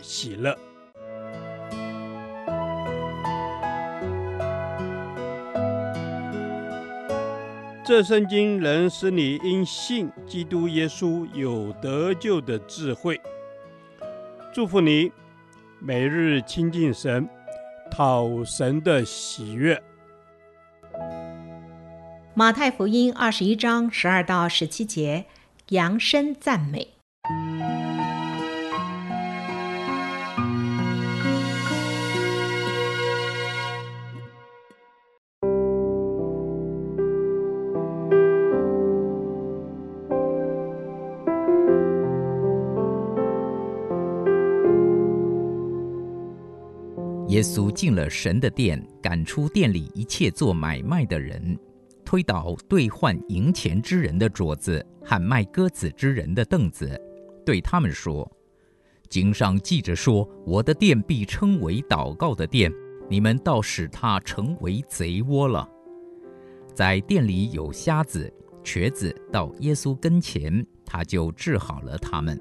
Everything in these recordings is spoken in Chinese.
喜乐。这圣经能使你因信基督耶稣有得救的智慧。祝福你，每日亲近神，讨神的喜悦。马太福音二十一章十二到十七节，扬声赞美。耶稣进了神的殿，赶出店里一切做买卖的人，推倒兑换银钱之人的桌子和卖鸽子之人的凳子，对他们说：“经上记着说，我的殿必称为祷告的殿，你们倒使它成为贼窝了。”在店里有瞎子、瘸子到耶稣跟前，他就治好了他们。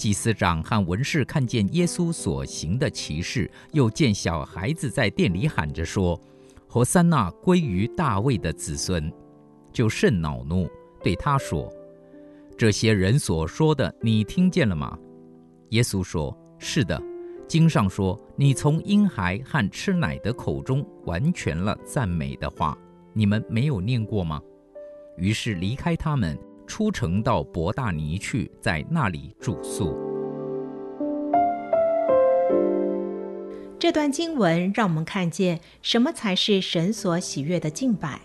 祭司长和文士看见耶稣所行的奇事，又见小孩子在殿里喊着说：“和散那归于大卫的子孙”，就甚恼怒，对他说：“这些人所说的，你听见了吗？”耶稣说：“是的，经上说，你从婴孩和吃奶的口中完全了赞美的话，你们没有念过吗？”于是离开他们。出城到伯大尼去，在那里住宿。这段经文让我们看见什么才是神所喜悦的敬拜。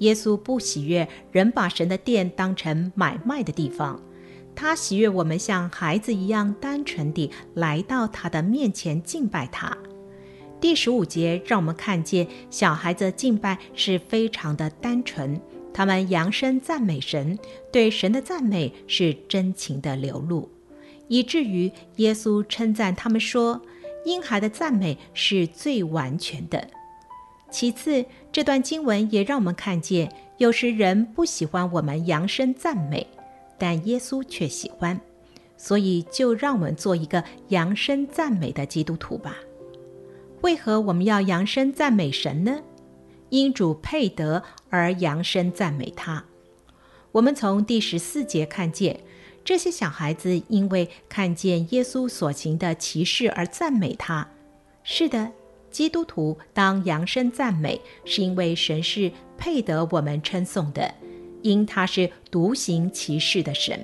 耶稣不喜悦人把神的殿当成买卖的地方，他喜悦我们像孩子一样单纯地来到他的面前敬拜他。第十五节让我们看见小孩子敬拜是非常的单纯。他们扬声赞美神，对神的赞美是真情的流露，以至于耶稣称赞他们说：“婴孩的赞美是最完全的。”其次，这段经文也让我们看见，有时人不喜欢我们扬声赞美，但耶稣却喜欢，所以就让我们做一个扬声赞美的基督徒吧。为何我们要扬声赞美神呢？因主配得而扬声赞美他。我们从第十四节看见，这些小孩子因为看见耶稣所行的奇事而赞美他。是的，基督徒当扬声赞美，是因为神是配得我们称颂的，因他是独行奇事的神。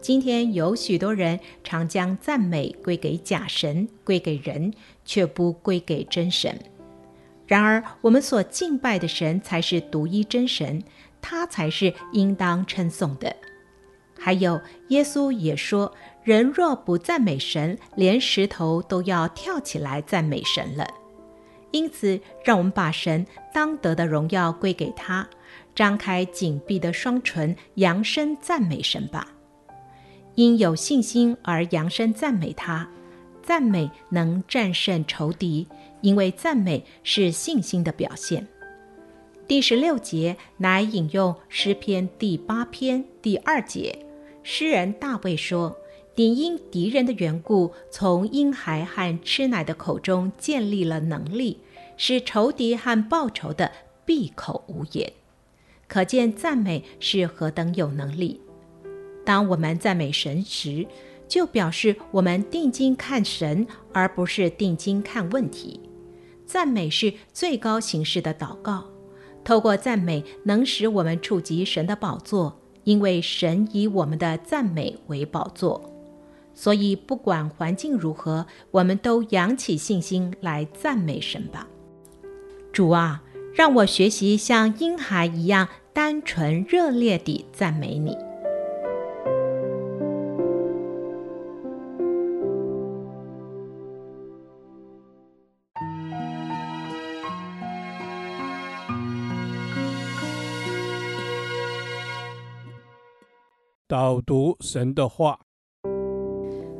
今天有许多人常将赞美归给假神，归给人，却不归给真神。然而，我们所敬拜的神才是独一真神，他才是应当称颂的。还有，耶稣也说：“人若不赞美神，连石头都要跳起来赞美神了。”因此，让我们把神当得的荣耀归给他，张开紧闭的双唇，扬声赞美神吧。因有信心而扬声赞美他，赞美能战胜仇敌。因为赞美是信心的表现。第十六节乃引用诗篇第八篇第二节，诗人大卫说：“你因敌人的缘故，从婴孩和吃奶的口中建立了能力，使仇敌和报仇的闭口无言。”可见赞美是何等有能力。当我们赞美神时，就表示我们定睛看神，而不是定睛看问题。赞美是最高形式的祷告，透过赞美能使我们触及神的宝座，因为神以我们的赞美为宝座。所以不管环境如何，我们都扬起信心来赞美神吧。主啊，让我学习像婴孩一样单纯热烈地赞美你。导读神的话。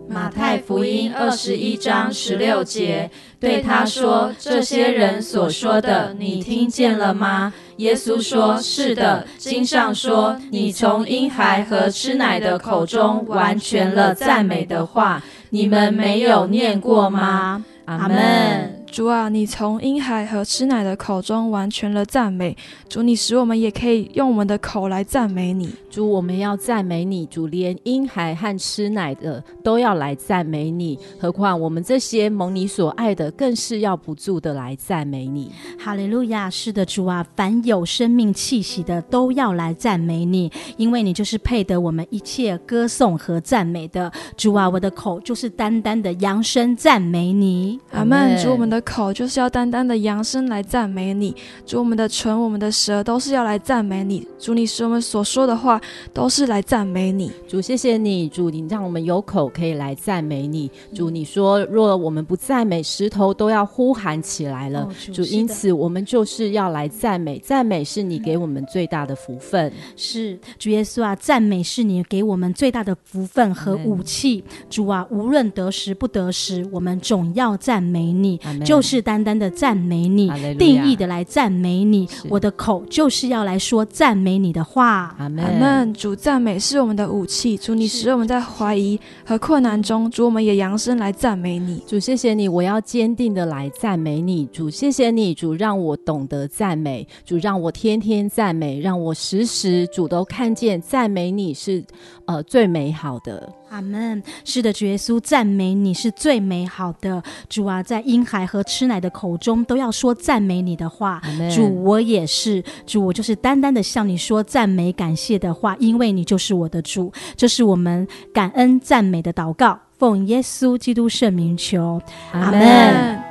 马太福音二十一章十六节对他说：“这些人所说的，你听见了吗？”耶稣说：“是的，经上说，你从婴孩和吃奶的口中完全了赞美的话，你们没有念过吗？”阿门。主啊，你从婴孩和吃奶的口中完全了赞美。主，你使我们也可以用我们的口来赞美你。主，我们要赞美你。主，连婴孩和吃奶的都要来赞美你，何况我们这些蒙你所爱的，更是要不住的来赞美你。哈利路亚！是的，主啊，凡有生命气息的都要来赞美你，因为你就是配得我们一切歌颂和赞美的。主啊，我的口就是单单的扬声赞美你。阿门。主，我们的。口就是要单单的扬声来赞美你，主，我们的唇、我们的舌都是要来赞美你。主，你使我们所说的话都是来赞美你。主，谢谢你，主，你让我们有口可以来赞美你。主，你说若我们不赞美，石头都要呼喊起来了。哦、主，主，因此我们就是要来赞美，赞美是你给我们最大的福分。是主耶稣啊，赞美是你给我们最大的福分和武器。主啊，无论得时不得时，我们总要赞美你。就是单单的赞美你，定义的来赞美你。我的口就是要来说赞美你的话。阿门。主，赞美是我们的武器。主，你使我们在怀疑和困难中，主，我们也扬声来赞美你。主，谢谢你，我要坚定的来赞美你。主，谢谢你，主，让我懂得赞美。主，让我天天赞美，让我时时主都看见赞美你是呃最美好的。阿门。是的，主耶稣，赞美你是最美好的。主啊，在婴孩和吃奶的口中都要说赞美你的话。主，我也是。主，我就是单单的向你说赞美感谢的话，因为你就是我的主。这是我们感恩赞美的祷告，奉耶稣基督圣名求。阿门。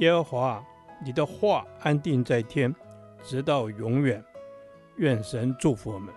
耶和华，你的话安定在天，直到永远。愿神祝福我们。